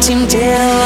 team down.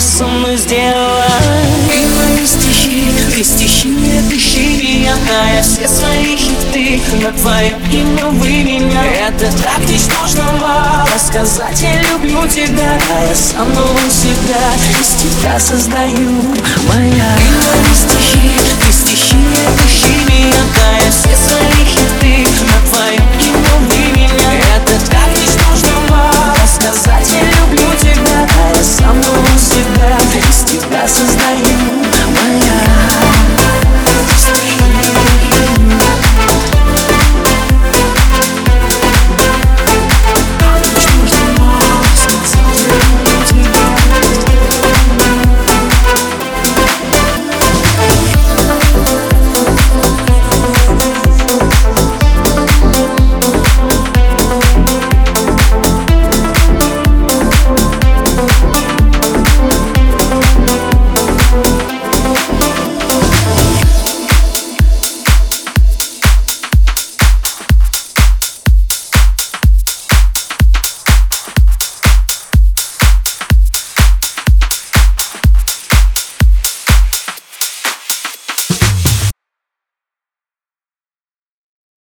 со мной сделала И мои стихи, ты стихи мне дыши Я знаю все свои хиты На твое имя выменя Это так ничтожного Рассказать. Я люблю тебя а Я сам новым всегда Из тебя создаю. Моя. И мои стихи, why I